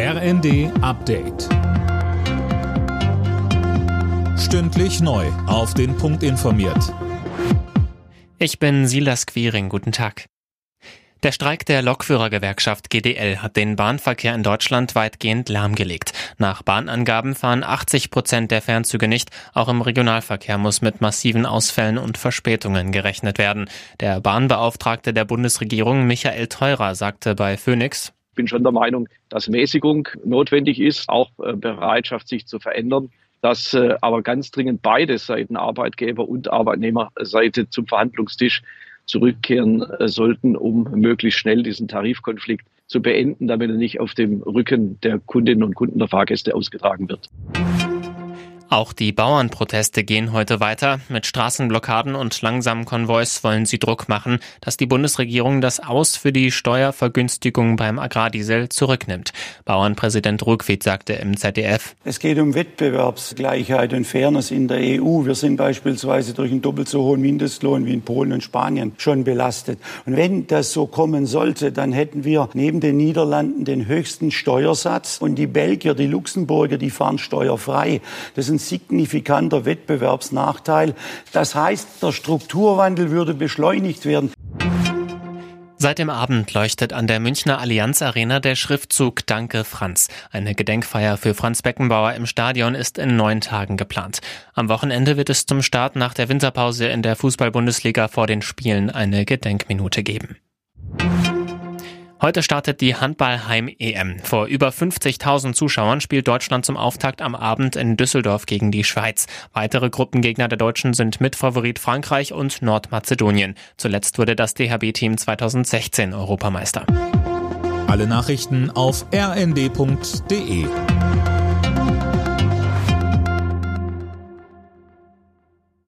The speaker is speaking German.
RND Update. Stündlich neu. Auf den Punkt informiert. Ich bin Silas Quiring. Guten Tag. Der Streik der Lokführergewerkschaft GDL hat den Bahnverkehr in Deutschland weitgehend lahmgelegt. Nach Bahnangaben fahren 80 Prozent der Fernzüge nicht. Auch im Regionalverkehr muss mit massiven Ausfällen und Verspätungen gerechnet werden. Der Bahnbeauftragte der Bundesregierung Michael Theurer sagte bei Phoenix, bin schon der Meinung, dass Mäßigung notwendig ist, auch äh, Bereitschaft, sich zu verändern dass äh, aber ganz dringend beide Seiten, Arbeitgeber und Arbeitnehmerseite, zum Verhandlungstisch zurückkehren äh, sollten, um möglichst schnell diesen Tarifkonflikt zu beenden, damit er nicht auf dem Rücken der Kundinnen und Kunden der Fahrgäste ausgetragen wird. Auch die Bauernproteste gehen heute weiter. Mit Straßenblockaden und langsamen Konvois wollen sie Druck machen, dass die Bundesregierung das Aus für die Steuervergünstigung beim Agrardiesel zurücknimmt. Bauernpräsident Ruckwied sagte im ZDF. Es geht um Wettbewerbsgleichheit und Fairness in der EU. Wir sind beispielsweise durch einen doppelt so hohen Mindestlohn wie in Polen und Spanien schon belastet. Und wenn das so kommen sollte, dann hätten wir neben den Niederlanden den höchsten Steuersatz und die Belgier, die Luxemburger, die fahren steuerfrei. Das sind ein signifikanter Wettbewerbsnachteil. Das heißt, der Strukturwandel würde beschleunigt werden. Seit dem Abend leuchtet an der Münchner Allianz Arena der Schriftzug Danke Franz. Eine Gedenkfeier für Franz Beckenbauer im Stadion ist in neun Tagen geplant. Am Wochenende wird es zum Start nach der Winterpause in der Fußball-Bundesliga vor den Spielen eine Gedenkminute geben. Heute startet die Handball-Heim-EM. Vor über 50.000 Zuschauern spielt Deutschland zum Auftakt am Abend in Düsseldorf gegen die Schweiz. Weitere Gruppengegner der Deutschen sind Mitfavorit Frankreich und Nordmazedonien. Zuletzt wurde das DHB-Team 2016 Europameister. Alle Nachrichten auf rnd.de